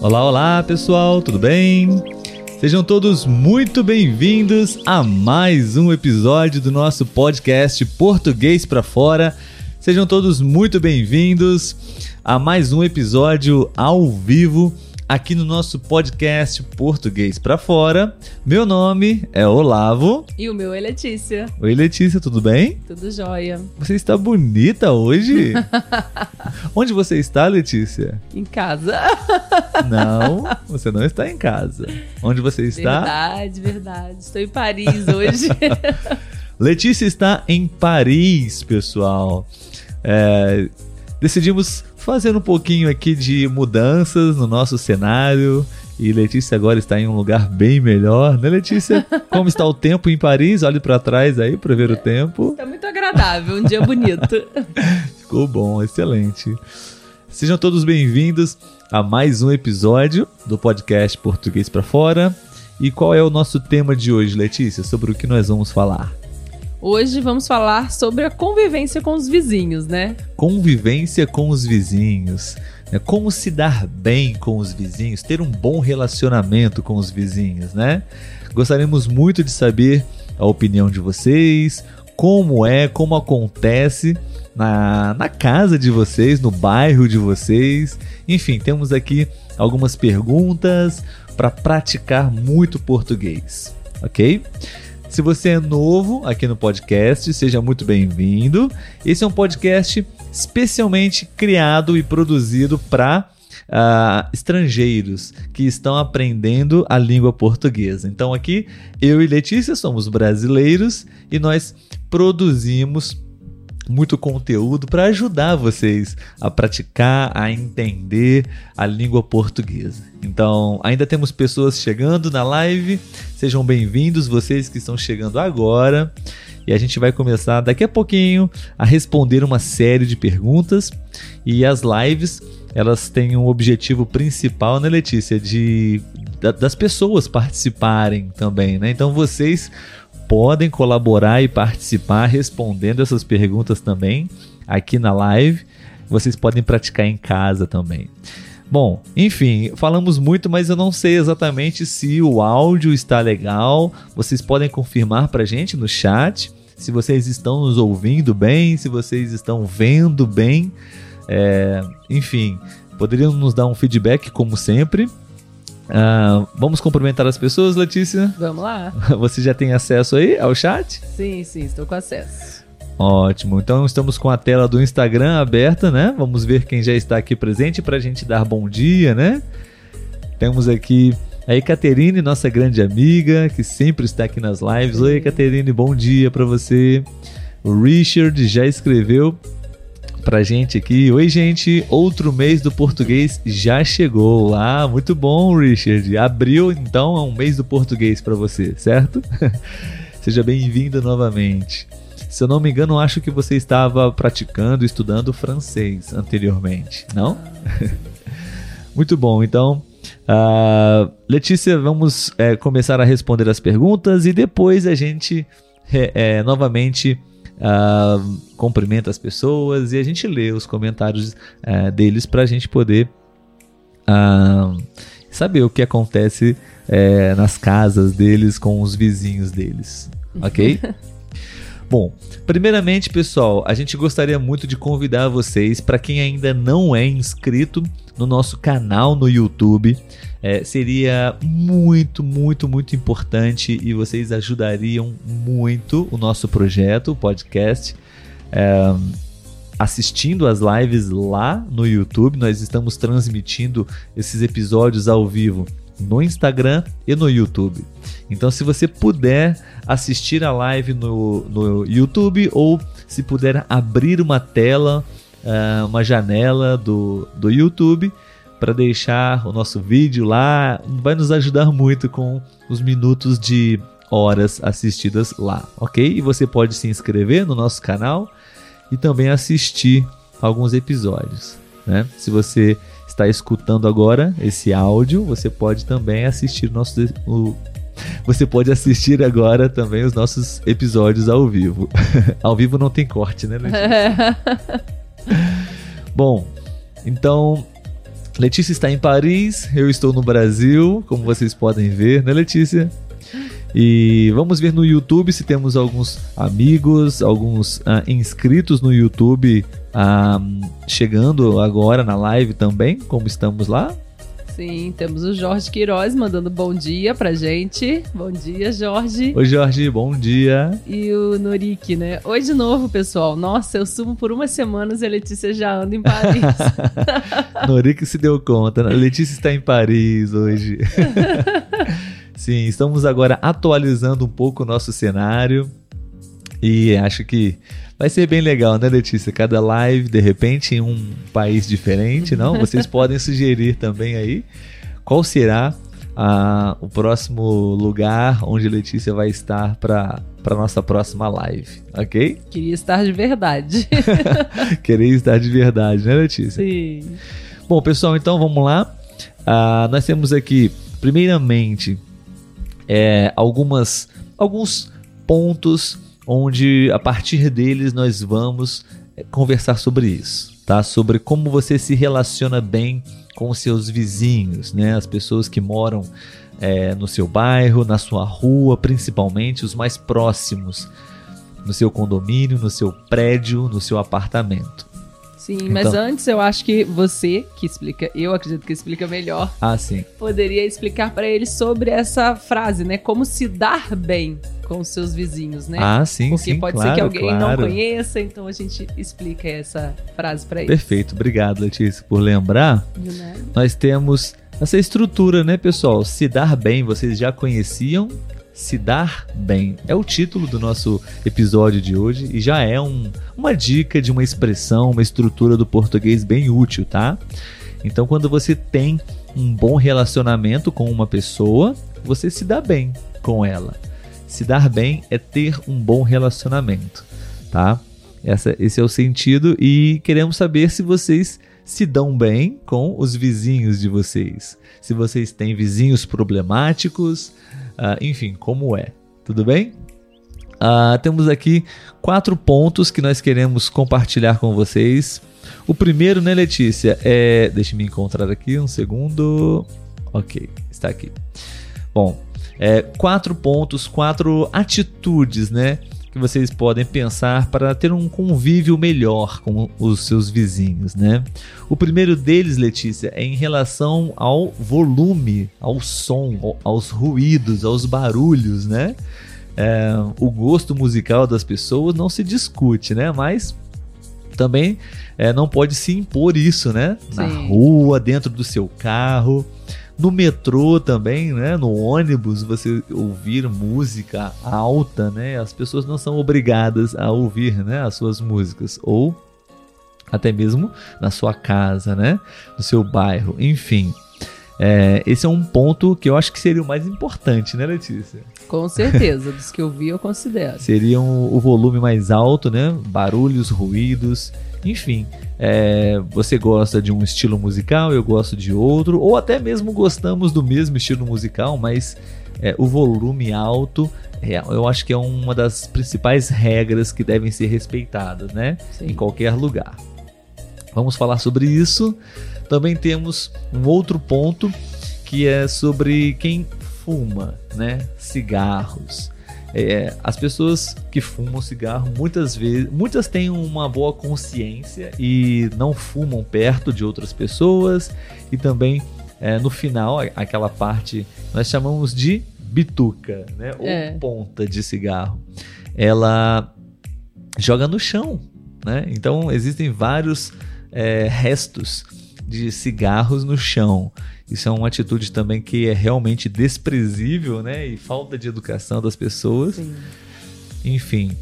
Olá, olá pessoal, tudo bem? Sejam todos muito bem-vindos a mais um episódio do nosso podcast Português para Fora. Sejam todos muito bem-vindos a mais um episódio ao vivo aqui no nosso podcast Português para Fora. Meu nome é Olavo. E o meu é Letícia. Oi, Letícia, tudo bem? Tudo jóia. Você está bonita hoje? Onde você está, Letícia? Em casa. Não, você não está em casa. Onde você está? Verdade, verdade. Estou em Paris hoje. Letícia está em Paris, pessoal. É, decidimos fazer um pouquinho aqui de mudanças no nosso cenário. E Letícia agora está em um lugar bem melhor, né, Letícia? Como está o tempo em Paris? Olhe para trás aí para ver o tempo. Está muito agradável, um dia bonito. Ficou bom, excelente. Sejam todos bem-vindos a mais um episódio do podcast Português para Fora. E qual é o nosso tema de hoje, Letícia? Sobre o que nós vamos falar? Hoje vamos falar sobre a convivência com os vizinhos, né? Convivência com os vizinhos. Né? Como se dar bem com os vizinhos, ter um bom relacionamento com os vizinhos, né? Gostaríamos muito de saber a opinião de vocês, como é, como acontece na, na casa de vocês, no bairro de vocês. Enfim, temos aqui algumas perguntas para praticar muito português, ok? Se você é novo aqui no podcast, seja muito bem-vindo. Esse é um podcast especialmente criado e produzido para uh, ah, estrangeiros que estão aprendendo a língua portuguesa. Então, aqui eu e Letícia somos brasileiros e nós produzimos muito conteúdo para ajudar vocês a praticar, a entender a língua portuguesa. Então, ainda temos pessoas chegando na live. Sejam bem-vindos vocês que estão chegando agora. E a gente vai começar daqui a pouquinho a responder uma série de perguntas. E as lives, elas têm um objetivo principal, né, Letícia, de das pessoas participarem também, né? Então vocês podem colaborar e participar respondendo essas perguntas também aqui na live. Vocês podem praticar em casa também. Bom, enfim, falamos muito, mas eu não sei exatamente se o áudio está legal. Vocês podem confirmar para gente no chat se vocês estão nos ouvindo bem, se vocês estão vendo bem. É, enfim, poderiam nos dar um feedback como sempre. Uh, vamos cumprimentar as pessoas, Letícia? Vamos lá. Você já tem acesso aí ao chat? Sim, sim, estou com acesso. Ótimo. Então estamos com a tela do Instagram aberta, né? Vamos ver quem já está aqui presente para a gente dar bom dia, né? Temos aqui a Ecaterine, nossa grande amiga, que sempre está aqui nas lives. Oi, Ecaterine, bom dia para você. O Richard já escreveu pra gente aqui. Oi, gente, outro mês do português já chegou. Ah, muito bom, Richard. Abril, então, é um mês do português para você, certo? Seja bem-vindo novamente. Se eu não me engano, acho que você estava praticando, estudando francês anteriormente, não? muito bom, então. Uh, Letícia, vamos é, começar a responder as perguntas e depois a gente é, é, novamente uh, cumprimenta as pessoas e a gente lê os comentários uh, deles para a gente poder uh, saber o que acontece uh, nas casas deles com os vizinhos deles, ok? Bom, primeiramente, pessoal, a gente gostaria muito de convidar vocês, para quem ainda não é inscrito no nosso canal no YouTube, é, seria muito, muito, muito importante e vocês ajudariam muito o nosso projeto, o podcast. É, assistindo as lives lá no YouTube, nós estamos transmitindo esses episódios ao vivo no Instagram e no YouTube. Então, se você puder assistir a live no, no YouTube ou se puder abrir uma tela, uh, uma janela do, do YouTube para deixar o nosso vídeo lá, vai nos ajudar muito com os minutos de horas assistidas lá, ok? E você pode se inscrever no nosso canal e também assistir alguns episódios, né? Se você está escutando agora esse áudio, você pode também assistir nosso, o, você pode assistir agora também os nossos episódios ao vivo. ao vivo não tem corte, né, Bom, então Letícia está em Paris, eu estou no Brasil, como vocês podem ver, né, Letícia? E vamos ver no YouTube se temos alguns amigos, alguns uh, inscritos no YouTube uh, chegando agora na live também, como estamos lá. Sim, temos o Jorge Queiroz mandando bom dia pra gente. Bom dia, Jorge. Oi, Jorge, bom dia. E o Norik, né? Oi de novo, pessoal. Nossa, eu sumo por umas semanas e a Letícia já anda em Paris. Norik se deu conta. A Letícia está em Paris hoje. Sim, estamos agora atualizando um pouco o nosso cenário. E acho que vai ser bem legal, né, Letícia? Cada live, de repente, em um país diferente, não? Vocês podem sugerir também aí qual será a, o próximo lugar onde Letícia vai estar para para nossa próxima live, ok? Queria estar de verdade. Queria estar de verdade, né, Letícia? Sim. Bom, pessoal, então vamos lá. Uh, nós temos aqui, primeiramente, é, algumas alguns pontos onde a partir deles nós vamos eh, conversar sobre isso, tá? Sobre como você se relaciona bem com seus vizinhos, né? As pessoas que moram é, no seu bairro, na sua rua, principalmente os mais próximos, no seu condomínio, no seu prédio, no seu apartamento. Sim, então... mas antes eu acho que você, que explica, eu acredito que explica melhor. Ah, sim. Poderia explicar para eles sobre essa frase, né? Como se dar bem com os seus vizinhos, né? Ah, sim, Porque sim, pode claro, ser que alguém claro. não conheça, então a gente explica essa frase para eles. Perfeito, obrigado, Letícia, por lembrar. Nós temos essa estrutura, né, pessoal? Se dar bem, vocês já conheciam? Se dar bem é o título do nosso episódio de hoje e já é um, uma dica de uma expressão, uma estrutura do português bem útil, tá? Então, quando você tem um bom relacionamento com uma pessoa, você se dá bem com ela. Se dar bem é ter um bom relacionamento, tá? Essa, esse é o sentido e queremos saber se vocês se dão bem com os vizinhos de vocês. Se vocês têm vizinhos problemáticos, uh, enfim, como é. Tudo bem? Uh, temos aqui quatro pontos que nós queremos compartilhar com vocês. O primeiro, né, Letícia? É. Deixa me encontrar aqui um segundo. Ok, está aqui. Bom, é, quatro pontos, quatro atitudes, né? Que vocês podem pensar para ter um convívio melhor com os seus vizinhos, né? O primeiro deles, Letícia, é em relação ao volume, ao som, aos ruídos, aos barulhos, né? É, o gosto musical das pessoas não se discute, né? Mas também é, não pode se impor isso, né? Sim. Na rua, dentro do seu carro. No metrô também, né? No ônibus, você ouvir música alta, né? As pessoas não são obrigadas a ouvir, né? As suas músicas. Ou até mesmo na sua casa, né? No seu bairro, enfim. É, esse é um ponto que eu acho que seria o mais importante, né, Letícia? Com certeza, dos que eu vi eu considero. Seria um, o volume mais alto, né? Barulhos, ruídos, enfim. É, você gosta de um estilo musical, eu gosto de outro, ou até mesmo gostamos do mesmo estilo musical, mas é, o volume alto é, eu acho que é uma das principais regras que devem ser respeitadas, né? Sim. Em qualquer lugar. Vamos falar sobre isso. Também temos um outro ponto que é sobre quem fuma, né? Cigarros. É, as pessoas que fumam cigarro muitas vezes, muitas têm uma boa consciência e não fumam perto de outras pessoas e também é, no final aquela parte nós chamamos de bituca, né? Ou é. ponta de cigarro. Ela joga no chão, né? Então existem vários é, restos de cigarros no chão. Isso é uma atitude também que é realmente desprezível, né? E falta de educação das pessoas. Sim. Enfim.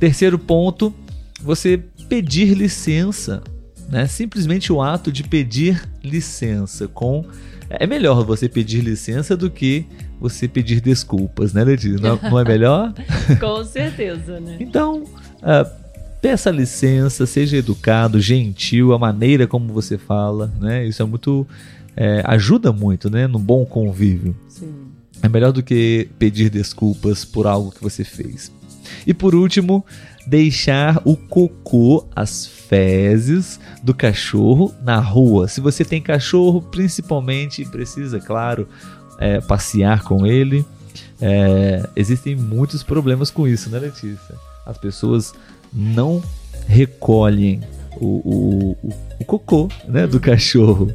Terceiro ponto, você pedir licença, né? Simplesmente o ato de pedir licença com é melhor você pedir licença do que você pedir desculpas, né, Letícia? Não, não é melhor? com certeza, né? Então, uh, peça licença, seja educado, gentil, a maneira como você fala, né? Isso é muito é, ajuda muito, né, no bom convívio. Sim. É melhor do que pedir desculpas por algo que você fez. E por último, deixar o cocô, as fezes do cachorro na rua. Se você tem cachorro, principalmente precisa, claro, é, passear com ele. É, existem muitos problemas com isso, né, Letícia? As pessoas não recolhem o, o, o cocô né, do cachorro.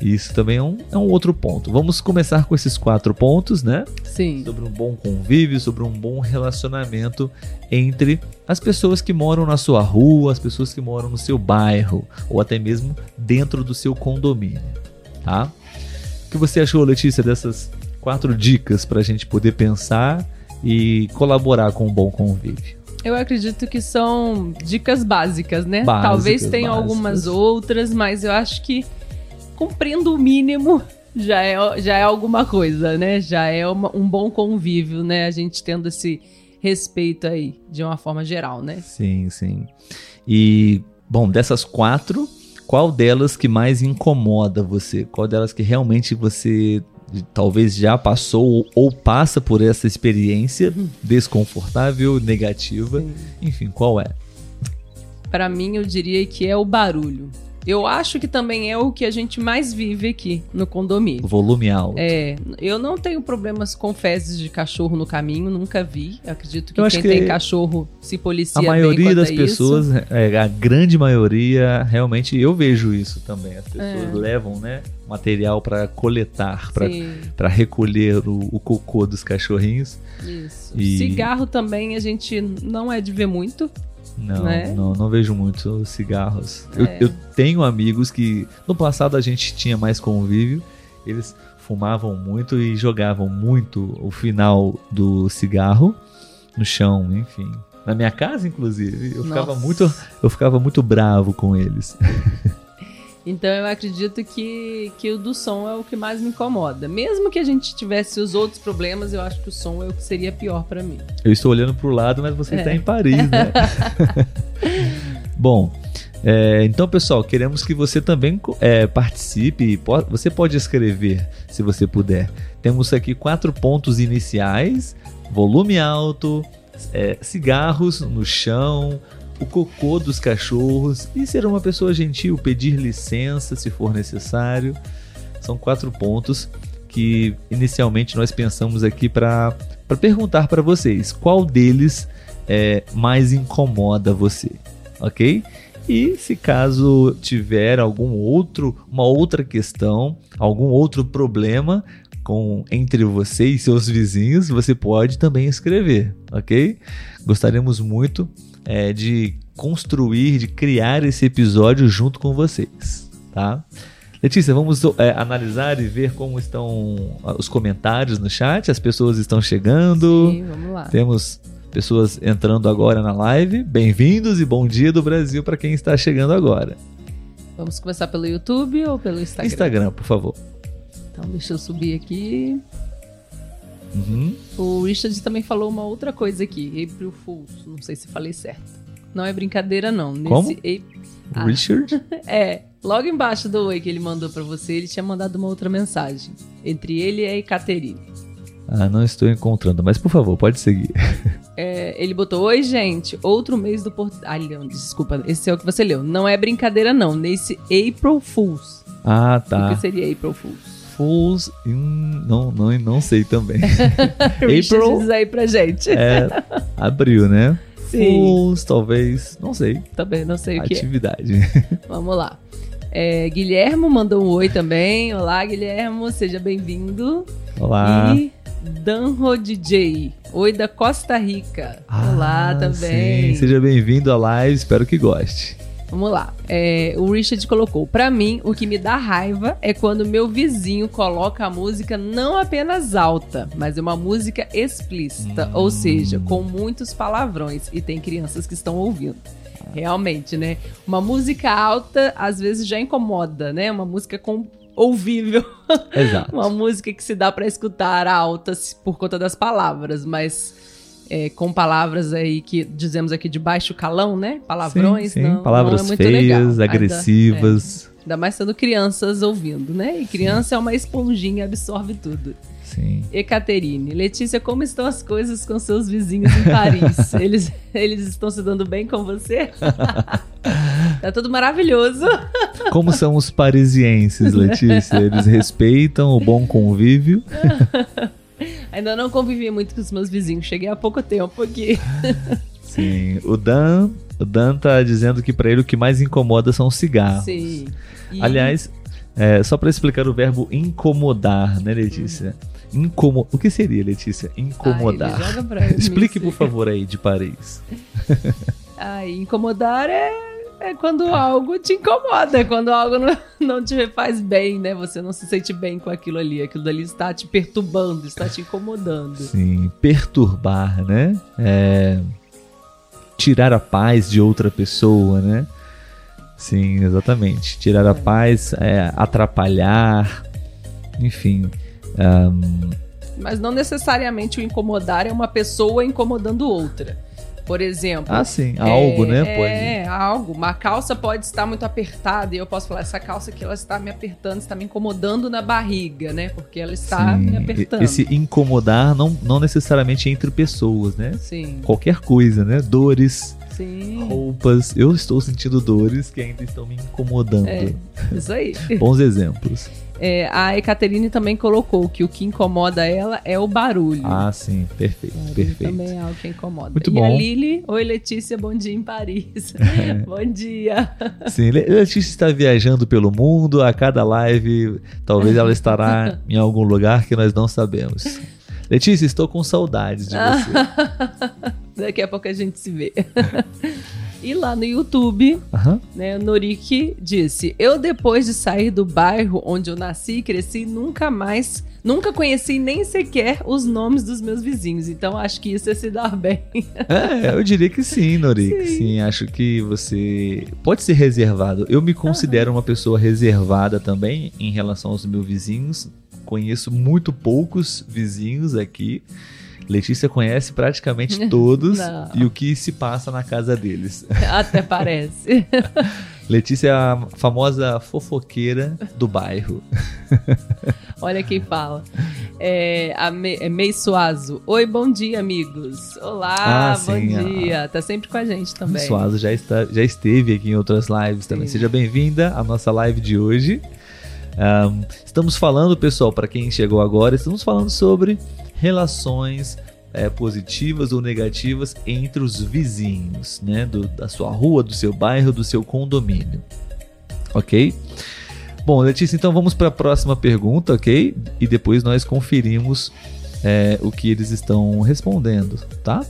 Isso também é um, é um outro ponto. Vamos começar com esses quatro pontos, né? Sim. Sobre um bom convívio, sobre um bom relacionamento entre as pessoas que moram na sua rua, as pessoas que moram no seu bairro, ou até mesmo dentro do seu condomínio, tá? O que você achou, Letícia, dessas quatro dicas para a gente poder pensar e colaborar com um bom convívio? Eu acredito que são dicas básicas, né? Básicas, Talvez tenham básicas. algumas outras, mas eu acho que cumprindo o mínimo já é, já é alguma coisa, né? Já é uma- um bom convívio, né? A gente tendo esse respeito aí, de uma forma geral, né? Sim, sim. E, bom, dessas quatro, qual delas que mais incomoda você? Qual delas que realmente você talvez já passou ou- passa por essa experiência desconfortável, negativa? Sim. Enfim, qual é? Pra mim, eu diria que é o barulho. Eu acho que também é o que a gente mais vive aqui no condomínio. O volume alto. É, eu não tenho problemas com fezes de cachorro no caminho, nunca vi. Eu acredito que Eu quem que tem cachorro se policia A maioria das a pessoas, é, a grande maioria, realmente eu vejo isso também. As pessoas É. levam, né, material para coletar, para recolher o, o cocô dos cachorrinhos. isso. E- Cigarro também a gente não é de ver muito. Não, Né? não, não vejo muito cigarros. Eu, É. eu tenho amigos que no passado a gente tinha mais convívio, eles fumavam muito e jogavam muito o final do cigarro no chão, enfim. Na minha casa, inclusive, eu ficava muito, eu ficava muito bravo com eles. Então eu acredito que, que o do som é o que mais me incomoda. Mesmo que a gente tivesse os outros problemas, eu acho que o som é o que seria pior pra mim. Eu estou olhando para o lado, mas você É. está em Paris, né? Bom, é, então pessoal, queremos que você também é, participe. Você pode escrever, se você puder. Temos aqui quatro pontos iniciais: volume alto, é, cigarros no chão, o cocô dos cachorros e ser uma pessoa gentil, pedir licença se for necessário. São quatro pontos que inicialmente nós pensamos aqui para perguntar para vocês qual deles é, mais incomoda você, ok? E se caso tiver algum outro, uma outra questão, algum outro problema com entre você e seus vizinhos, você pode também escrever, ok? Gostaríamos muito é, de construir, de criar esse episódio junto com vocês, tá? Letícia, vamos é, analisar e ver como estão ah, os comentários no chat. As pessoas estão chegando. Sim, vamos lá. Temos pessoas entrando agora na live. Bem-vindos e bom dia do Brasil para quem está chegando agora. Vamos começar pelo YouTube ou pelo Instagram? Instagram, por favor. Então deixa eu subir aqui. Uhum. O Richard também falou uma outra coisa aqui. April Fools. Não sei se falei certo. Não é brincadeira, não. Nesse Como? Ah. Richard? É, logo embaixo do oi que ele mandou pra você, ele tinha mandado uma outra mensagem. Entre ele e a Ekaterine. Ah, não estou encontrando, mas por favor, pode seguir. É, ele botou: Oi, gente, outro mês do Porto. Ah, não, desculpa, esse é o que você leu. Não é brincadeira, não. Nesse April Fools. Ah, O tá. que seria April Fools? Fools. hum, não, não, não sei também. April diz aí pra gente. é abril, né? Sim. Fools, talvez. Não sei. Também não sei o que é. Atividade. Vamos lá. É, Guilhermo mandou um oi também. Olá, Guilhermo, seja bem-vindo. Olá. E Danro DJ. Oi da Costa Rica. Olá Ah, também. Sim, seja bem-vindo à live, espero que goste. Vamos lá. É, o Richard colocou: Pra mim, o que me dá raiva é quando meu vizinho coloca a música não apenas alta, mas é uma música explícita, Hum. ou seja, com muitos palavrões e tem crianças que estão ouvindo. Realmente, né? Uma música alta às vezes já incomoda, né? Uma música com ouvível, Exato. uma música que se dá pra escutar alta por conta das palavras, mas é, com palavras aí que dizemos aqui de baixo calão, né? Palavrões, sim, sim. não, palavras não é feias, legal. agressivas. Ainda, é, ainda mais sendo crianças ouvindo, né? E criança sim. é uma esponjinha, absorve tudo. Sim. Ecaterine, Letícia, como estão as coisas com seus vizinhos em Paris? eles, eles estão se dando bem com você? tá tudo maravilhoso. Como são os parisienses, Letícia? Eles respeitam o bom convívio? Ainda não convivi muito com os meus vizinhos, cheguei há pouco tempo aqui. Sim, o Dan, o Dan tá dizendo que para ele o que mais incomoda são os cigarros. Sim. E... Aliás, é, só para explicar o verbo incomodar, né, Letícia? Hum. Incomo... O que seria, Letícia? Incomodar. Explique, por favor, aí, de Paris. ah, incomodar é, é quando algo te incomoda, é quando algo não, não te faz bem, né? Você não se sente bem com aquilo ali. Aquilo ali está te perturbando, está te incomodando. Sim, perturbar, né? É... Tirar a paz de outra pessoa, né? Sim, exatamente. Tirar a paz, é, atrapalhar, enfim. Um... Mas não necessariamente o incomodar é uma pessoa incomodando outra. Por exemplo. Ah, sim. Algo, é, né? Pode. É, algo. Uma calça pode estar muito apertada e eu posso falar, essa calça aqui ela está me apertando, está me incomodando na barriga, né? Porque ela está sim. me apertando. Esse incomodar não, não necessariamente entre pessoas, né? Sim. Qualquer coisa, né? Dores. Sim. Roupas. Eu estou sentindo dores que ainda estão me incomodando. É, isso aí. Bons exemplos. É, a Ekaterine também colocou que o que incomoda ela é o barulho. Ah, sim, perfeito, barulho perfeito. Também é algo que incomoda. Muito e bom. a Lili, oi Letícia, bom dia em Paris. bom dia. Sim, Letícia está viajando pelo mundo, a cada live talvez ela estará em algum lugar que nós não sabemos. Letícia, estou com saudades de você. Daqui a pouco a gente se vê. E lá no YouTube, Aham. né, o Norik disse: Eu, depois de sair do bairro onde eu nasci e cresci, nunca mais, nunca conheci nem sequer os nomes dos meus vizinhos. Então acho que isso é se dar bem. É, eu diria que sim, Norik. Sim. Sim. acho que você pode ser reservado. Eu me considero uma pessoa reservada também em relação aos meus vizinhos. Conheço muito poucos vizinhos aqui. Letícia conhece praticamente todos Não. e o que se passa na casa deles. Até parece. Letícia é a famosa fofoqueira do bairro. Olha quem fala. É, a Me, é Mei Suazo. Oi, bom dia, amigos. Olá, Ah, bom sim, a- dia. Tá sempre com a gente também. Suazo já, está, já esteve aqui em outras lives também. Sim. Seja bem-vinda à nossa live de hoje. Ahn, estamos falando, pessoal, para quem chegou agora, estamos falando sobre relações é, positivas ou negativas entre os vizinhos, né? Do- da sua rua, do seu bairro, do seu condomínio. Ok? Bom, Letícia, então vamos para a próxima pergunta, ok? E depois nós conferimos é, o que eles estão respondendo, tá?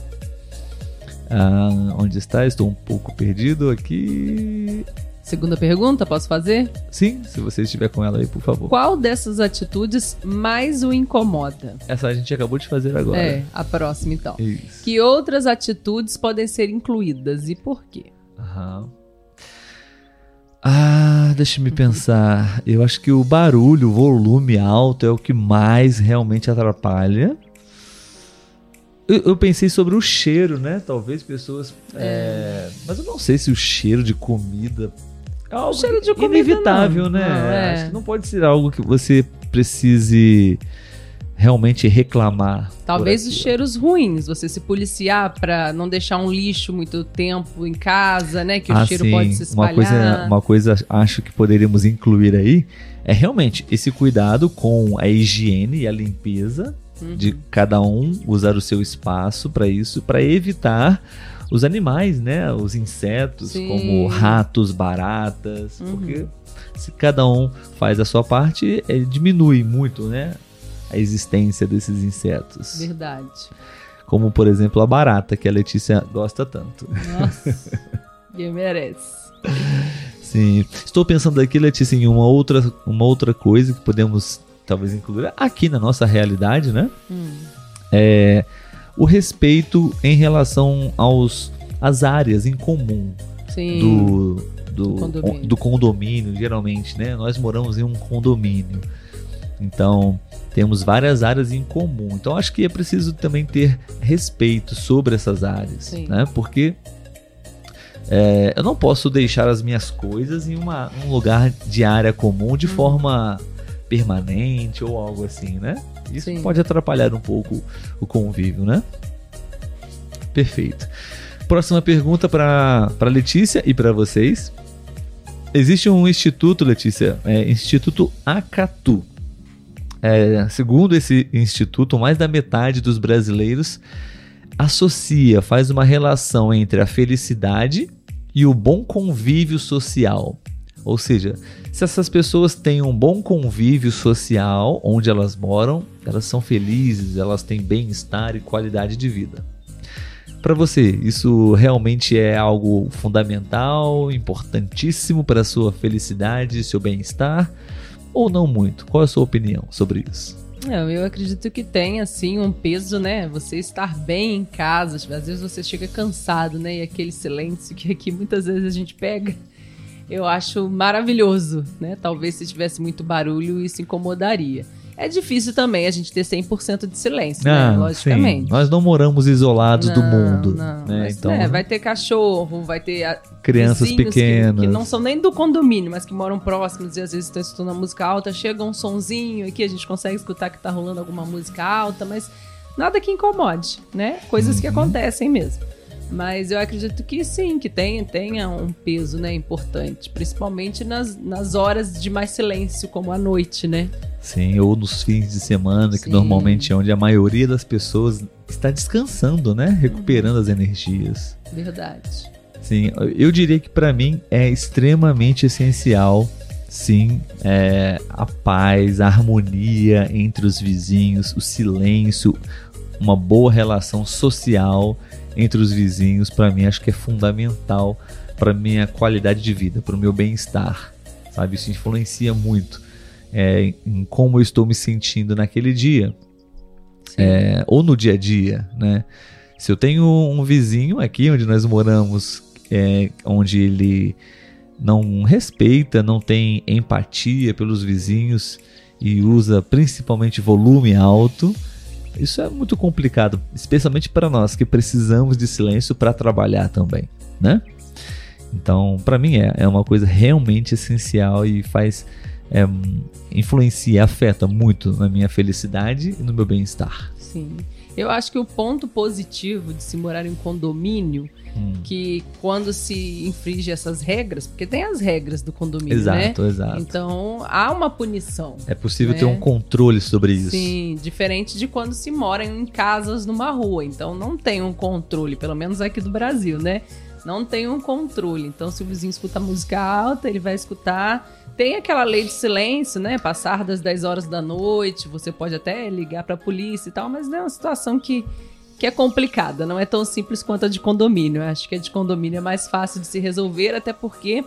Ah, onde está? Estou um pouco perdido aqui. Segunda pergunta, posso fazer? Sim, se você estiver com ela aí, por favor. Qual dessas atitudes mais o incomoda? Essa a gente acabou de fazer agora. É, a próxima então. Isso. Que outras atitudes podem ser incluídas e por quê? Aham. Ah, deixa-me pensar. Eu acho que o barulho, o volume alto é o que mais realmente atrapalha. Eu, eu pensei sobre o cheiro, né? Talvez pessoas. é, Mas eu não sei se o cheiro de comida. É algo cheiro de comida inevitável, não. né? Não, é. Acho que não pode ser algo que você precise realmente reclamar. Talvez os cheiros ruins, você se policiar pra não deixar um lixo muito tempo em casa, né? Que o Ah, cheiro sim. pode se Uma espalhar. coisa, uma coisa acho que poderíamos incluir aí é realmente esse cuidado com a higiene e a limpeza Uhum. de cada um usar o seu espaço para isso, para evitar os animais, né, os insetos Sim. como ratos, baratas, Uhum. porque se cada um faz a sua parte, eh, diminui muito, né, a existência desses insetos. Verdade. Como por exemplo a barata que a Letícia gosta tanto. Nossa. Quem merece. Sim. Estou pensando aqui, Letícia, em uma outra, uma outra coisa que podemos talvez incluir aqui na nossa realidade, né? Hum. É o respeito em relação aos às áreas em comum Sim. do, do, Do condomínio. do condomínio, geralmente, né? Nós moramos em um condomínio. Então, temos várias áreas em comum. Então, acho que é preciso também ter respeito sobre essas áreas, Sim. né? Porque é, eu não posso deixar as minhas coisas em uma, um lugar de área comum de Uhum. forma permanente ou algo assim, né? Isso Sim. pode atrapalhar um pouco o convívio, né? Perfeito. Próxima pergunta para Letícia e para vocês. Existe um instituto, Letícia, é, Instituto Acatu. É, segundo esse instituto, mais da metade dos brasileiros associa, faz uma relação entre a felicidade e o bom convívio social. Ou seja, se essas pessoas têm um bom convívio social onde elas moram, elas são felizes, elas têm bem-estar e qualidade de vida. Para você, isso realmente é algo fundamental, importantíssimo para a sua felicidade e seu bem-estar? Ou não muito? Qual é a sua opinião sobre isso? Não, eu acredito que tem, assim, um peso, né? Você estar bem em casa. Às vezes você chega cansado, né? E aquele silêncio que aqui muitas vezes a gente pega, eu acho maravilhoso, né? Talvez se tivesse muito barulho, isso incomodaria. É difícil também a gente ter 100% de silêncio, né? Logicamente. Ah, Sim. Nós não moramos isolados do Não, mundo. não, né? mas, Então, né, vai ter cachorro, vai ter a- crianças vizinhos que- pequenas. Que, não são nem do condomínio, mas que moram próximos e às vezes estão escutando a música alta. Chega um sonzinho aqui, a gente consegue escutar que tá rolando alguma música alta, mas nada que incomode, né? Coisas que Uhum. acontecem mesmo. Mas eu acredito que sim, que tem, tenha um peso né, importante, principalmente nas, nas horas de mais silêncio, como a noite, né? Sim, ou nos fins de semana, que Sim. normalmente é onde a maioria das pessoas está descansando, né? Recuperando as energias. Verdade. Sim, eu diria que para mim é extremamente essencial, sim, é, a paz, a harmonia entre os vizinhos, o silêncio, uma boa relação social entre os vizinhos, para mim acho que é fundamental para minha qualidade de vida, para o meu bem-estar, sabe? Isso influencia muito é, em como eu estou me sentindo naquele dia é, ou no dia a dia, né? Se eu tenho um vizinho aqui onde nós moramos, é, onde ele não respeita, não tem empatia pelos vizinhos e usa principalmente volume alto, isso é muito complicado, especialmente para nós que precisamos de silêncio para trabalhar também, né? Então, para mim é, é uma coisa realmente essencial e faz é, influencia, afeta muito na minha felicidade e no meu bem-estar. Sim. Eu acho que o ponto positivo de se morar em condomínio, Hum. que quando se infringe essas regras, porque tem as regras do condomínio, né? Exato, exato. Então há uma punição. É possível né? ter um controle sobre isso. Sim, diferente de quando se mora em casas numa rua. Então não tem um controle, pelo menos aqui do Brasil, né? Não tem um controle. Então, se o vizinho escuta música alta, ele vai escutar. Tem aquela lei de silêncio, né? Passar das 10 horas da noite, você pode até ligar pra polícia e tal, mas é uma situação que, que é complicada. Não é tão simples quanto a de condomínio. Eu acho que a de condomínio é mais fácil de se resolver, até porque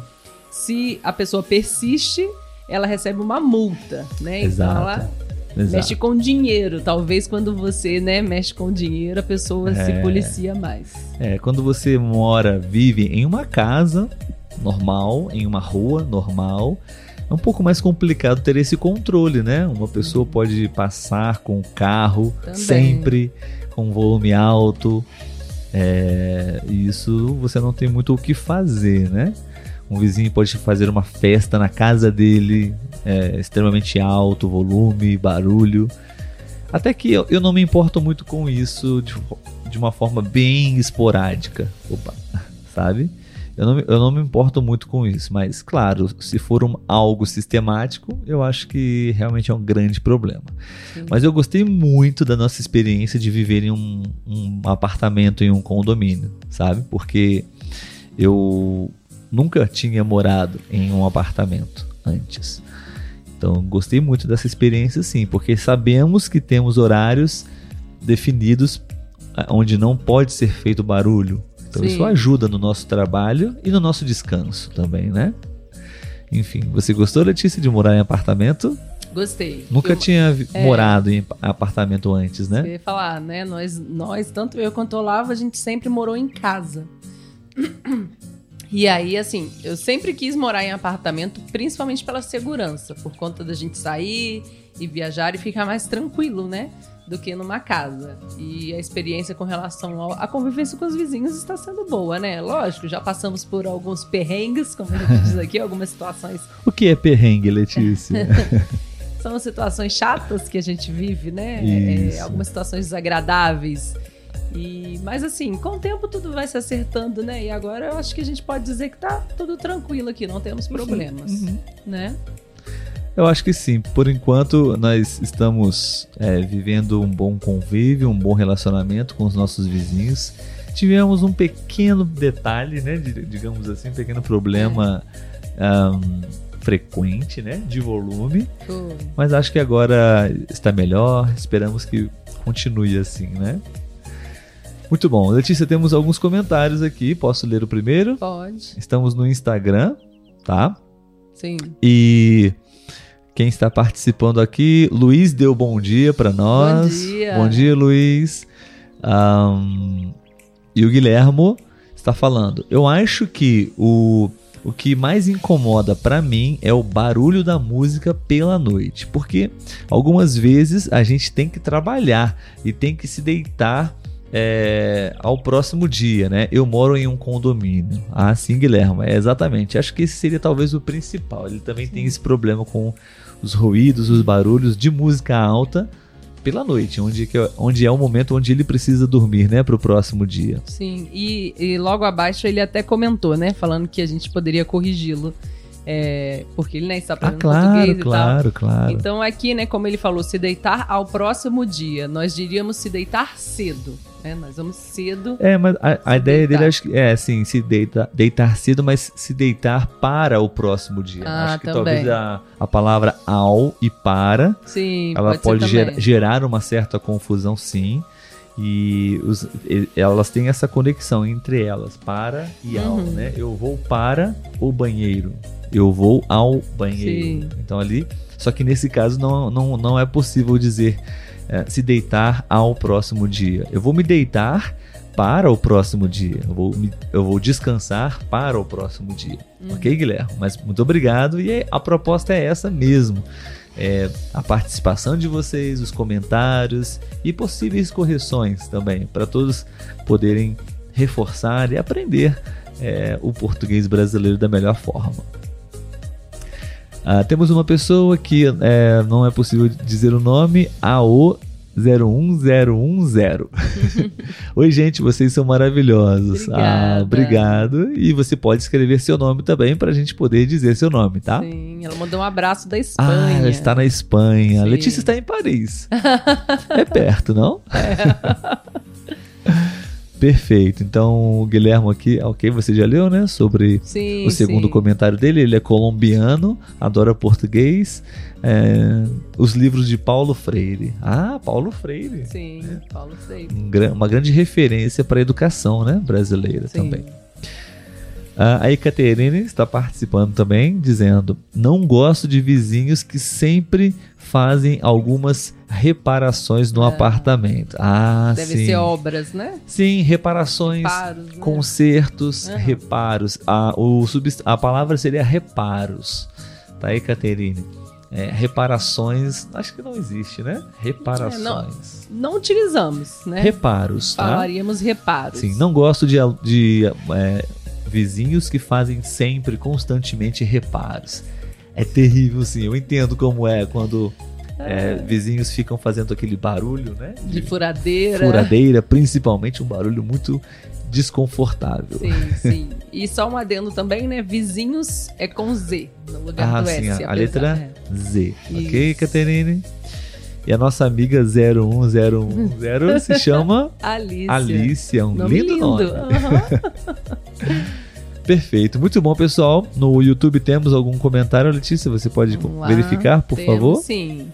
se a pessoa persiste, ela recebe uma multa, né? Então Exato. ela Exato. mexe com dinheiro. Talvez quando você, né, mexe com dinheiro, a pessoa se É. policia mais. É, quando você mora, vive em uma casa normal, em uma rua normal, é um pouco mais complicado ter esse controle, né? Uma pessoa pode passar com o carro Também. sempre com volume alto. É, e isso você não tem muito o que fazer, né? Um vizinho pode fazer uma festa na casa dele, é, extremamente alto, volume, barulho. Até que eu, eu não me importo muito com isso de, de uma forma bem esporádica. Opa, sabe? Eu não, me- eu não me importo muito com isso, mas claro, se for um- algo sistemático, eu acho que realmente é um grande problema. Sim. Mas eu gostei muito da nossa experiência de viver em um, um apartamento em um condomínio, sabe? Porque eu nunca tinha morado em um apartamento antes. Então gostei muito dessa experiência sim, porque sabemos que temos horários definidos onde não pode ser feito barulho. Então Sim. isso ajuda no nosso trabalho e no nosso descanso também, né? Enfim, você gostou, Letícia, de morar em apartamento? Gostei. Nunca Eu- tinha é. morado em apartamento antes, né? Eu ia falar, né? Nós, nós, tanto eu quanto o Olavo, a gente sempre morou em casa. E aí, assim, eu sempre quis morar em apartamento, principalmente pela segurança, por conta da gente sair e viajar e ficar mais tranquilo, né? Do que numa casa. E a experiência com relação à convivência com os vizinhos está sendo boa, né? Lógico, já passamos por alguns perrengues, como a gente diz aqui, algumas situações. O que é perrengue, Letícia? São situações chatas que a gente vive, né? Isso. É, algumas situações desagradáveis. E, mas assim, com o tempo tudo vai se acertando, né? E agora eu acho que a gente pode dizer que tá tudo tranquilo aqui, não temos problemas, Uhum. né? Eu acho que sim. Por enquanto, nós estamos é, vivendo um bom convívio, um bom relacionamento com os nossos vizinhos. Tivemos um pequeno detalhe, né? de- Digamos assim, um pequeno problema ahn, frequente, né? De volume. Foi. Mas acho que agora está melhor. Esperamos que continue assim, né? Muito bom. Letícia, temos alguns comentários aqui. Posso ler o primeiro? Pode. Estamos no Instagram, tá? Sim. E quem está participando aqui, Luiz deu bom dia para nós. Bom dia. Bom dia, Luiz. Ahn, e o Guilhermo está falando. Eu acho que o, o que mais incomoda para mim é o barulho da música pela noite, porque algumas vezes a gente tem que trabalhar e tem que se deitar é, ao próximo dia, né? Eu moro em um condomínio. Ah, sim, Guilherme, é exatamente. Acho que esse seria talvez o principal. Ele também tem esse problema com os ruídos, os barulhos de música alta pela noite, onde, que é- onde é o momento onde ele precisa dormir, né, para o próximo dia. Sim. E, e logo abaixo ele até comentou, né? Falando que a gente poderia corrigi-lo. É, porque ele né, está Ah, aprendendo claro, português e tal. claro, claro. Então aqui, né, como ele falou, se deitar ao próximo dia, nós diríamos se deitar cedo, né? Nós vamos cedo. É, mas a, a ideia dele deitar. acho que é assim, se deita, deitar cedo, mas se deitar para o próximo dia. Ah, acho que também. talvez a, a palavra ao e para Sim, ela pode, pode ger- gerar uma certa confusão, sim. E os- elas têm essa conexão entre elas, para e ao, Uhum. né? Eu vou para o banheiro, eu vou ao banheiro. Sim. Então ali, só que nesse caso não, não, não é possível dizer eh, se deitar ao próximo dia. Eu vou me deitar para o próximo dia. Eu vou, me- eu vou descansar para o próximo dia. Uhum. Ok, Guilherme? Mas muito obrigado. E a proposta é essa mesmo. É, a participação de vocês, os comentários e possíveis correções também, para todos poderem reforçar e aprender é, o português brasileiro da melhor forma. Ah, temos uma pessoa que é, não é possível dizer o nome, AO 01010. Oi, gente, vocês são maravilhosos. Ah, Obrigada. obrigado. E você pode escrever seu nome também para a gente poder dizer seu nome, tá? Sim, ela mandou um abraço da Ah, Espanha. ela está na Espanha. Sim. Letícia está em Paris. é perto, não? Perfeito. Então, o Guilherme aqui, ok, você já leu, né? Sobre Sim, o segundo sim. comentário dele. Ele é colombiano, adora português. É, os livros de Paulo Freire. Ah, Paulo Freire. Sim, Paulo Freire. Um uma grande referência para a educação né, brasileira Sim. também. Ah, a Ekaterine está participando também, dizendo: Não gosto de vizinhos que sempre fazem algumas reparações no Ah. apartamento. Ah, Deve sim. ser obras, né? Sim, reparações, Paros, né? consertos, Aham. reparos. A, o a palavra seria reparos. Tá aí, Caterine? É, reparações, acho que não existe, né? Reparações. Não utilizamos, né? Reparos, tá? Falaríamos reparos. Sim, não gosto de, de é, vizinhos que fazem sempre, constantemente reparos. É terrível, sim. Eu entendo como é quando é, vizinhos ficam fazendo aquele barulho, né? De furadeira. furadeira, principalmente um barulho muito desconfortável. Sim, sim. E só um adendo também, né? Vizinhos é com Z no lugar Ah, do sim, S. a, a apesar- letra é. Z. Ok, Isso. Caterine? E a nossa amiga 01010 se chama Alicia. Alicia, um Nome lindo, lindo. nome. Aham. Perfeito, muito bom, pessoal. No YouTube temos algum comentário, Letícia? Você pode lá. verificar, por Temos, favor? Sim.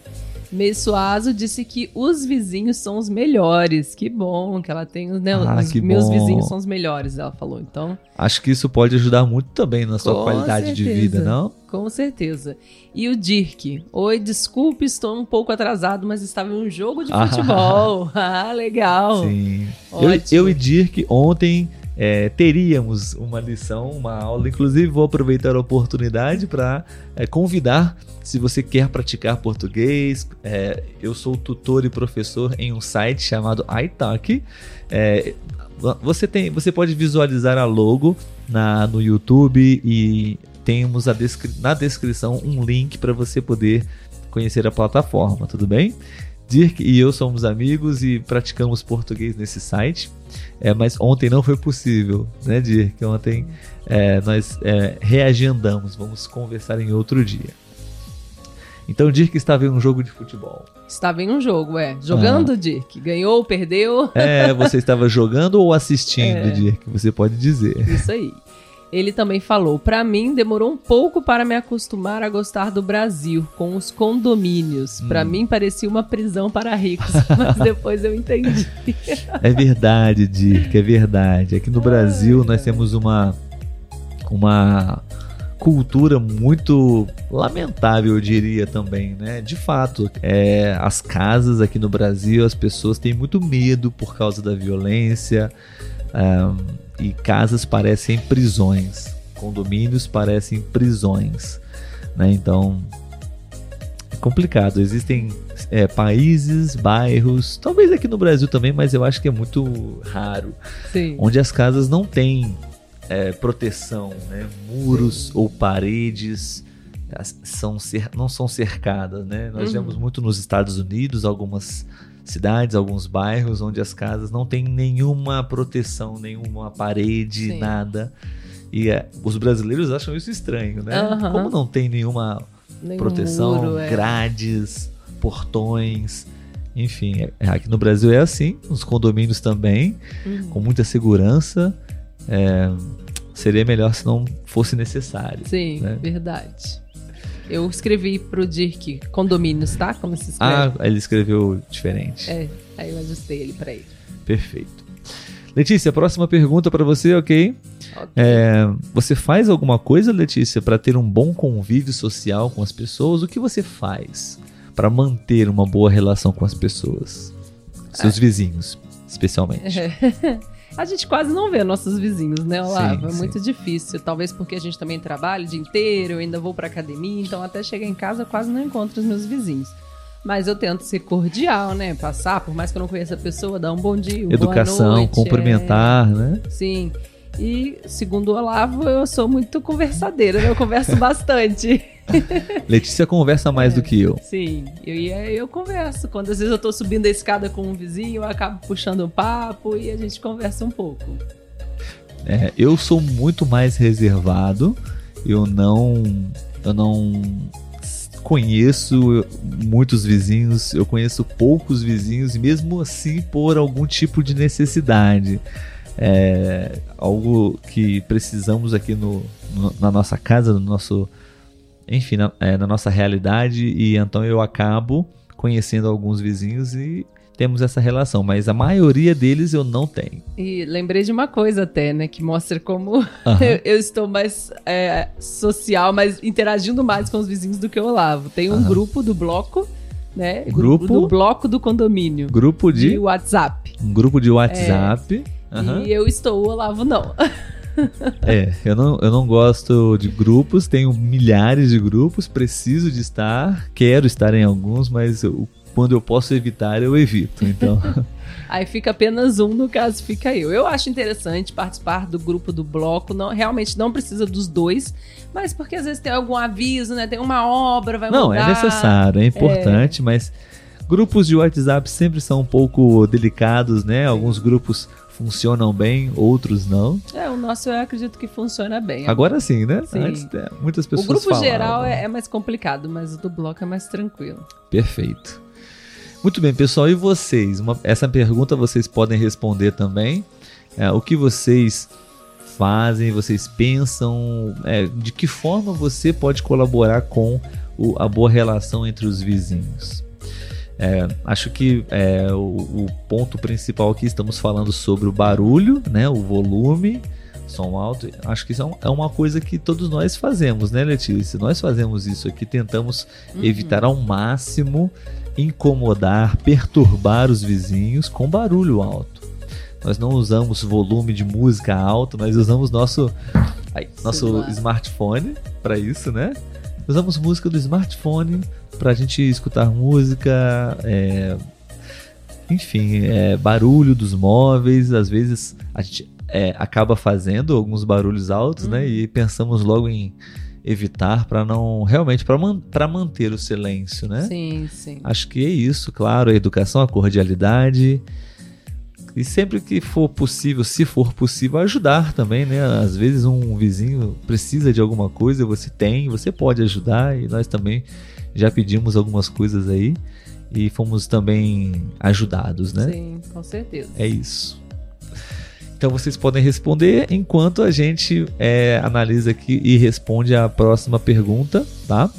Meio Suazo disse que os vizinhos são os melhores. Que bom que ela tem, né? Ah, os que meus bom. vizinhos são os melhores, ela falou. Então, Acho que isso pode ajudar muito também na sua qualidade de certeza. vida, não? com certeza. E o Dirk. Oi, desculpe, estou um pouco atrasado, mas estava em um jogo de Ah. futebol. ah, legal. Sim. Eu, eu e Dirk ontem é, teríamos uma lição, uma aula. Inclusive, vou aproveitar a oportunidade para é, convidar, se você quer praticar português, é, eu sou tutor e professor em um site chamado iTalk. É, você, tem, você pode visualizar a logo na, no YouTube e temos descri na descrição um link para você poder conhecer a plataforma, tudo bem? Dirk e eu somos amigos e praticamos português nesse site. É, mas ontem não foi possível, né, Dirk? Ontem é, nós é, reagendamos, vamos conversar em outro dia. Então, Dirk estava em um jogo de futebol. Estava em um jogo, é. Jogando, ah. Dirk. Ganhou, perdeu. É, você estava jogando ou assistindo, é. Dirk? Você pode dizer. Isso aí. Ele também falou: para mim demorou um pouco para me acostumar a gostar do Brasil com os condomínios. Hum. Para mim parecia uma prisão para ricos, mas depois eu entendi. é verdade, Dirk, é verdade. Aqui no Brasil nós temos uma uma cultura muito lamentável, eu diria também, né? De fato, é, as casas aqui no Brasil, as pessoas têm muito medo por causa da violência. E casas parecem prisões, condomínios parecem prisões, né? Então é complicado. Existem é, países, bairros, talvez aqui no Brasil também, mas eu acho que é muito raro, Sim. onde as casas não têm é, proteção, né? muros Sim. ou paredes são não são cercadas, né? Nós uhum. vemos muito nos Estados Unidos algumas cidades, alguns bairros onde as casas não têm nenhuma proteção, nenhuma parede, Sim. nada. E é, os brasileiros acham isso estranho, né? Uhum. Como não tem nenhuma Nenhum proteção, muro, é. grades, portões. Enfim, é, aqui no Brasil é assim, nos condomínios também, uhum. com muita segurança. É, seria melhor se não fosse necessário. Sim, né? verdade. Eu escrevi pro Dirk condomínios, tá? Como se escreve. Ah, ele escreveu diferente. É, aí eu ajustei ele pra ele. Perfeito. Letícia, próxima pergunta para você, ok? okay. É, você faz alguma coisa, Letícia, para ter um bom convívio social com as pessoas? O que você faz para manter uma boa relação com as pessoas? Seus ah. vizinhos, especialmente. a gente quase não vê nossos vizinhos, né, Olavo? Sim, é muito sim. difícil. Talvez porque a gente também trabalha o dia inteiro, eu ainda vou pra academia, então até chegar em casa eu quase não encontro os meus vizinhos. Mas eu tento ser cordial, né? Passar, por mais que eu não conheça a pessoa, dar um bom dia, uma Educação, noite, cumprimentar, é... né? Sim. E, segundo o Olavo, eu sou muito conversadeira, né? Eu converso bastante. Letícia conversa mais é, do que eu. Sim, eu, eu converso. Quando às vezes eu tô subindo a escada com um vizinho, eu acabo puxando um papo e a gente conversa um pouco. É, eu sou muito mais reservado. Eu não. Eu não conheço muitos vizinhos, eu conheço poucos vizinhos, mesmo assim por algum tipo de necessidade. É algo que precisamos aqui no, no na nossa casa, no nosso enfim, na, é, na nossa realidade, e então eu acabo conhecendo alguns vizinhos e temos essa relação, mas a maioria deles eu não tenho. E lembrei de uma coisa até, né, que mostra como uhum. eu, eu, estou mais é, social, mais interagindo mais com os vizinhos do que o Olavo. Tem um uhum. grupo do bloco, né, grupo do bloco do condomínio. Grupo de, de WhatsApp. Um grupo de WhatsApp. É, uhum. E eu estou, o Olavo não. é, eu não, eu não gosto de grupos, tenho milhares de grupos, preciso de estar, quero estar em alguns, mas eu, quando eu posso evitar, eu evito. Então. Aí fica apenas um, no caso fica eu. Eu acho interessante participar do grupo do bloco, não, realmente não precisa dos dois, mas porque às vezes tem algum aviso, né? Tem uma obra, vai não, mudar. Não, é necessário, é importante, é... mas grupos de WhatsApp sempre são um pouco delicados, né? Alguns grupos funcionam bem, outros não. É, o nosso eu acredito que funciona bem. Agora sim, né? Sim. Antes, muitas pessoas O grupo falavam. geral é, é, mais complicado, mas o do bloco é mais tranquilo. Perfeito. Muito bem, pessoal. E vocês? Uma, essa pergunta vocês podem responder também. É, o que vocês fazem, vocês pensam, é, de que forma você pode colaborar com o, a boa relação entre os vizinhos? É, acho que é, o, o, ponto principal aqui estamos falando sobre o barulho, né, o volume, som alto. Acho que isso é, é uma coisa que todos nós fazemos, né, Letícia? Nós fazemos isso aqui, tentamos uhum. evitar ao máximo incomodar, perturbar os vizinhos com barulho alto. Nós não usamos volume de música alto, nós usamos nosso, ai, nosso Celular. smartphone para isso, né? Usamos música do smartphone para a gente escutar música, é, enfim, é, barulho dos móveis. Às vezes a gente é, acaba fazendo alguns barulhos altos, né? E pensamos logo em evitar para não realmente para man, pra manter o silêncio, né? Sim, sim. Acho que é isso, claro, a educação, a cordialidade. E sempre que for possível, se for possível, ajudar também, né? Às vezes um vizinho precisa de alguma coisa, você tem, você pode ajudar e nós também já pedimos algumas coisas aí e fomos também ajudados, né? Sim, com certeza. É isso. Então vocês podem responder enquanto a gente é, analisa aqui e responde a próxima pergunta, tá?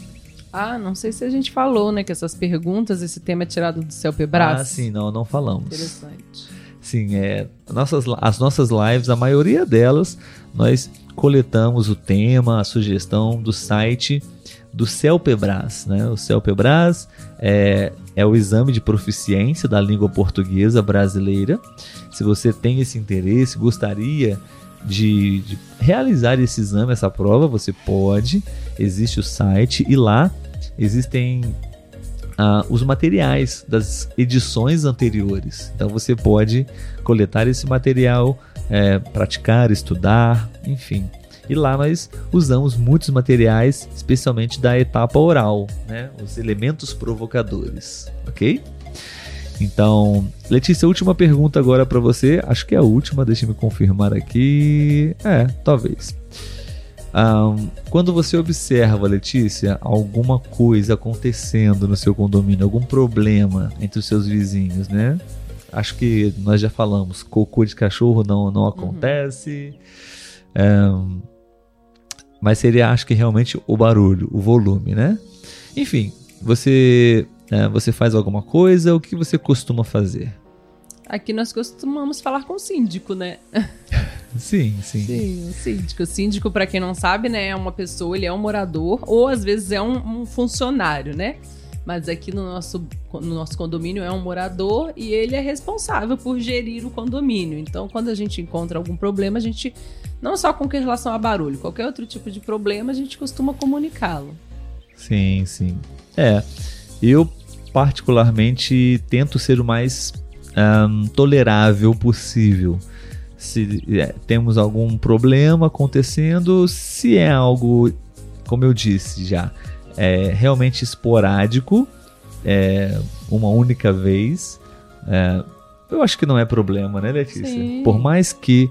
Ah, não sei se a gente falou, né, que essas perguntas, esse tema é tirado do Céu Pebras. Ah, sim, não, não falamos. Interessante. Sim, é, nossas, as nossas lives, a maioria delas, nós coletamos o tema, a sugestão do site do CELPEBRAS. Né? O CELPEBRAS é, é o exame de proficiência da língua portuguesa brasileira. Se você tem esse interesse, gostaria de, de realizar esse exame, essa prova, você pode. Existe o site e lá existem os materiais das edições anteriores. Então você pode coletar esse material, é, praticar, estudar, enfim. E lá nós usamos muitos materiais, especialmente da etapa oral, né? Os elementos provocadores, ok? Então, Letícia, última pergunta agora para você. Acho que é a última, deixa me confirmar aqui. É, talvez. Um, quando você observa, Letícia, alguma coisa acontecendo no seu condomínio, algum problema entre os seus vizinhos, né? Acho que nós já falamos, cocô de cachorro não, não acontece. Um, mas seria, acho que realmente o barulho, o volume, né? Enfim, você, é, você faz alguma coisa, o que você costuma fazer? Aqui nós costumamos falar com o síndico, né? Sim, sim. Sim, o síndico. O síndico, para quem não sabe, né, é uma pessoa, ele é um morador ou às vezes é um, um funcionário, né? Mas aqui no nosso, no nosso condomínio é um morador e ele é responsável por gerir o condomínio. Então, quando a gente encontra algum problema, a gente, não só com relação a barulho, qualquer outro tipo de problema, a gente costuma comunicá-lo. Sim, sim. É, eu particularmente tento ser o mais um, tolerável possível. Se é, temos algum problema acontecendo, se é algo, como eu disse já, é realmente esporádico, é, uma única vez, é, eu acho que não é problema, né, Letícia? Sim. Por mais que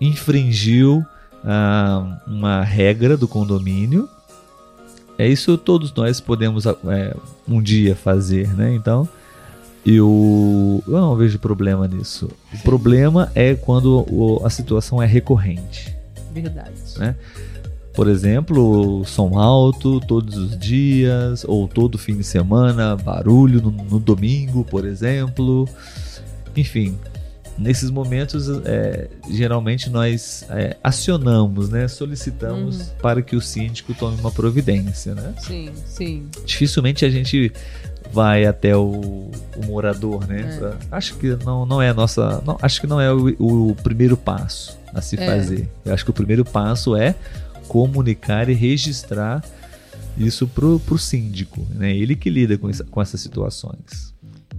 infringiu ah, uma regra do condomínio, é isso todos nós podemos é, um dia fazer, né? Então, eu, eu não vejo problema nisso. O problema é quando o- a situação é recorrente. Verdade. Né? Por exemplo, som alto todos os dias, ou todo fim de semana, barulho no, no domingo, por exemplo. Enfim, nesses momentos, é, geralmente nós é, acionamos, né? solicitamos para que o síndico tome uma providência. Né? Sim, sim. dificilmente a gente vai até o, o morador, né? É. Acho que não, não é a nossa. não, acho que não é o, o primeiro passo a se É. fazer. Eu acho que o primeiro passo é comunicar e registrar isso pro, pro síndico, né? Ele que lida com, essa- com essas situações.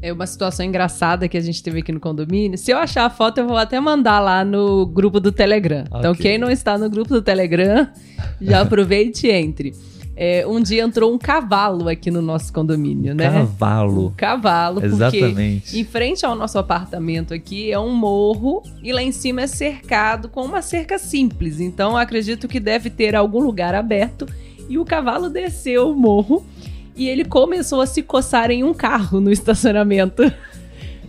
É uma situação engraçada que a gente teve aqui no condomínio. Se eu achar a foto, eu vou até mandar lá no grupo do Telegram. Então, Ok. quem não está no grupo do Telegram, já aproveite e entre. É, um dia entrou um cavalo aqui no nosso condomínio, né? Um Cavalo. cavalo, porque Exatamente. em frente ao nosso apartamento aqui é um morro e lá em cima é cercado com uma cerca simples. Então, acredito que deve ter algum lugar aberto. E o cavalo desceu o morro e ele começou a se coçar em um carro no estacionamento.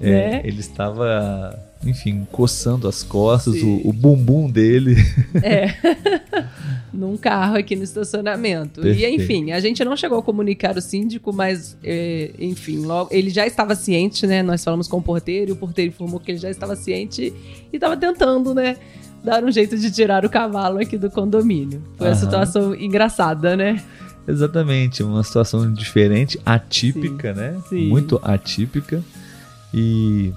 É, né? Ele estava, enfim, coçando as costas, Sim. o, o bumbum dele. É. Num carro aqui no estacionamento. Perfeito. E enfim, a gente não chegou a comunicar o síndico, mas é, enfim, logo ele já estava ciente, né? Nós falamos com o porteiro e o porteiro informou que ele já estava ciente e estava tentando, né? Dar um jeito de tirar o cavalo aqui do condomínio. Foi uma situação engraçada, né? Exatamente, uma situação diferente, atípica, né? sim. Muito atípica. E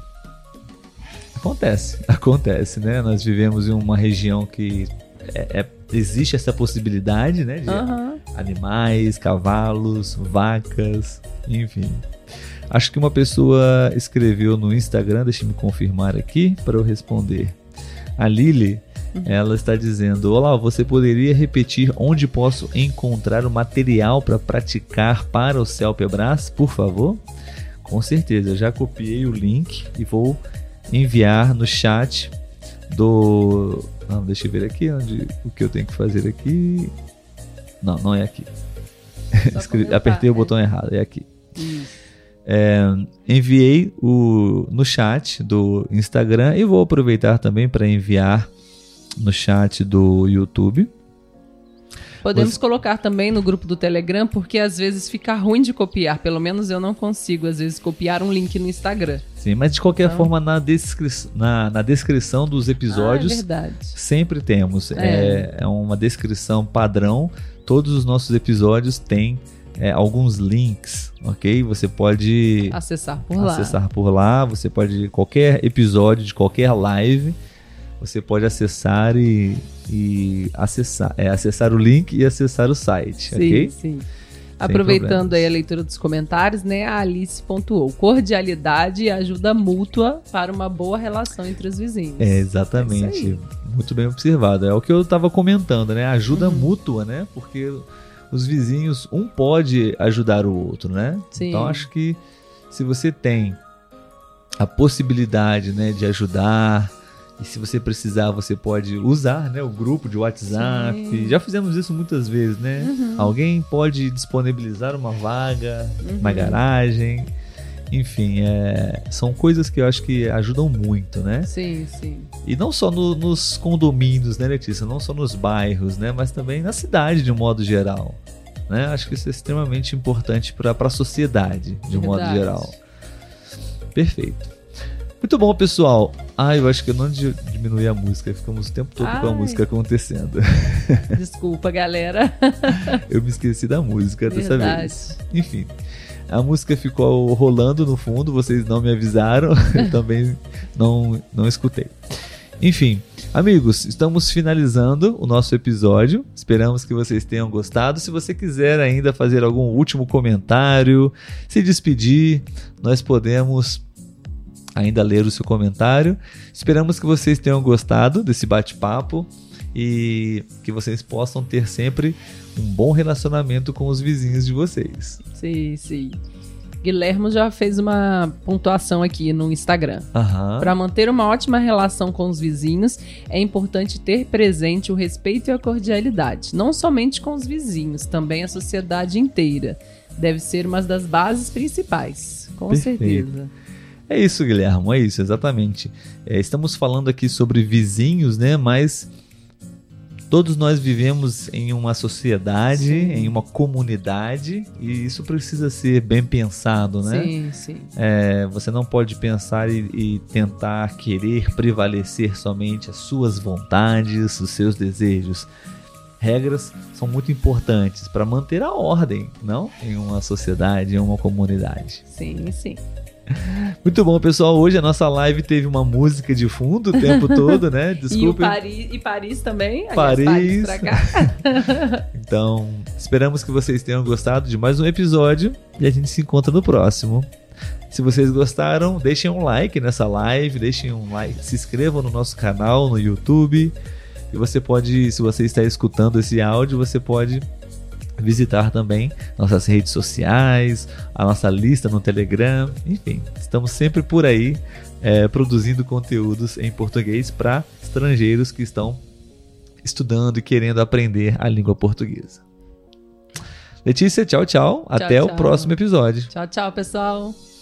Acontece, acontece, né? Nós vivemos em uma região que é, é, existe essa possibilidade, né? De Aham. animais, cavalos, vacas, enfim. Acho que uma pessoa escreveu no Instagram, deixa eu me confirmar aqui para eu responder. A Lili, ela está dizendo: Olá, você poderia repetir onde posso encontrar o material para praticar para o Celpebras, por favor? Com certeza, já copiei o link e vou enviar no chat do. Não, deixa eu ver aqui onde o que eu tenho que fazer aqui. Não, não é aqui. Comentar, apertei o é. botão errado, é aqui. É, enviei o, no chat do Instagram e vou aproveitar também para enviar no chat do YouTube. Podemos Você- colocar também no grupo do Telegram, porque às vezes fica ruim de copiar. Pelo menos eu não consigo, às vezes, copiar um link no Instagram. Sim, mas de qualquer Então- forma, na, descri na, na descrição dos Ah, é episódios, sempre temos. É. É. é uma descrição padrão. Todos os nossos episódios têm é, alguns links, ok? Você pode Acessar por lá. acessar por lá. Você pode, qualquer episódio de qualquer live, você pode acessar e, e acessar, é, acessar o link e acessar o site, Sim, ok? sim. Aproveitando problemas. aí a leitura dos comentários, né? A Alice pontuou: cordialidade e ajuda mútua para uma boa relação entre os vizinhos. É, É exatamente. isso Muito bem observado. É o que eu estava comentando, né? Ajuda Uhum. mútua, né? Porque os vizinhos, um pode ajudar o outro, né? Sim. Então acho que se você tem a possibilidade, né, de ajudar e se você precisar, você pode usar, né, o grupo de WhatsApp. Sim. Já fizemos isso muitas vezes, né? Uhum. Alguém pode disponibilizar uma vaga na Uhum. garagem. Enfim, é, são coisas que eu acho que ajudam muito, né? Sim, sim. E não só no- nos condomínios, né, Letícia? Não só nos bairros, né? Mas também na cidade, de um modo geral. Né? Acho que isso é extremamente importante para a sociedade, de um modo Verdade. geral. Perfeito. Muito bom, pessoal. Ah, eu acho que eu não di- diminui a música. Ficamos o tempo todo com a Ai. música acontecendo. Desculpa, galera. Eu me esqueci da música dessa Verdade. vez. Enfim. A música ficou rolando no fundo, vocês não me avisaram, eu também não, não escutei. Enfim, amigos, estamos finalizando o nosso episódio. Esperamos que vocês tenham gostado. Se você quiser ainda fazer algum último comentário, se despedir, nós podemos ainda ler o seu comentário. Esperamos que vocês tenham gostado desse bate-papo e que vocês possam ter sempre um bom relacionamento com os vizinhos de vocês. Sim, sim. Guilhermo já fez uma pontuação aqui no Instagram. Aham. Para manter uma ótima relação com os vizinhos, é importante ter presente o respeito e a cordialidade, não somente com os vizinhos, também a sociedade inteira. Deve ser uma das bases principais, com Perfeito. certeza. É isso, Guilhermo, é isso, exatamente. É, estamos falando aqui sobre vizinhos, né? Mas todos nós vivemos em uma sociedade, Sim. em uma comunidade, e isso precisa ser bem pensado, né? Sim, sim. É, você não pode pensar e, e tentar querer prevalecer somente as suas vontades, os seus desejos. Regras são muito importantes para manter a ordem, não? Em uma sociedade, em uma comunidade. Sim, sim. Muito bom, pessoal. Hoje a nossa live teve uma música de fundo o tempo todo, né? E, o Desculpe. Paris, e Paris também? Paris. Então, esperamos que vocês tenham gostado de mais um episódio e a gente se encontra no próximo. Se vocês gostaram, deixem um like nessa live, deixem um like, se inscrevam no nosso canal no YouTube. E você pode, se você está escutando esse áudio, você pode visitar também nossas redes sociais, a nossa lista no Telegram, enfim, estamos sempre por aí é, produzindo conteúdos em português para estrangeiros que estão estudando e querendo aprender a língua portuguesa. Letícia, tchau, tchau. Até o tchau. próximo episódio. tchau, tchau, pessoal.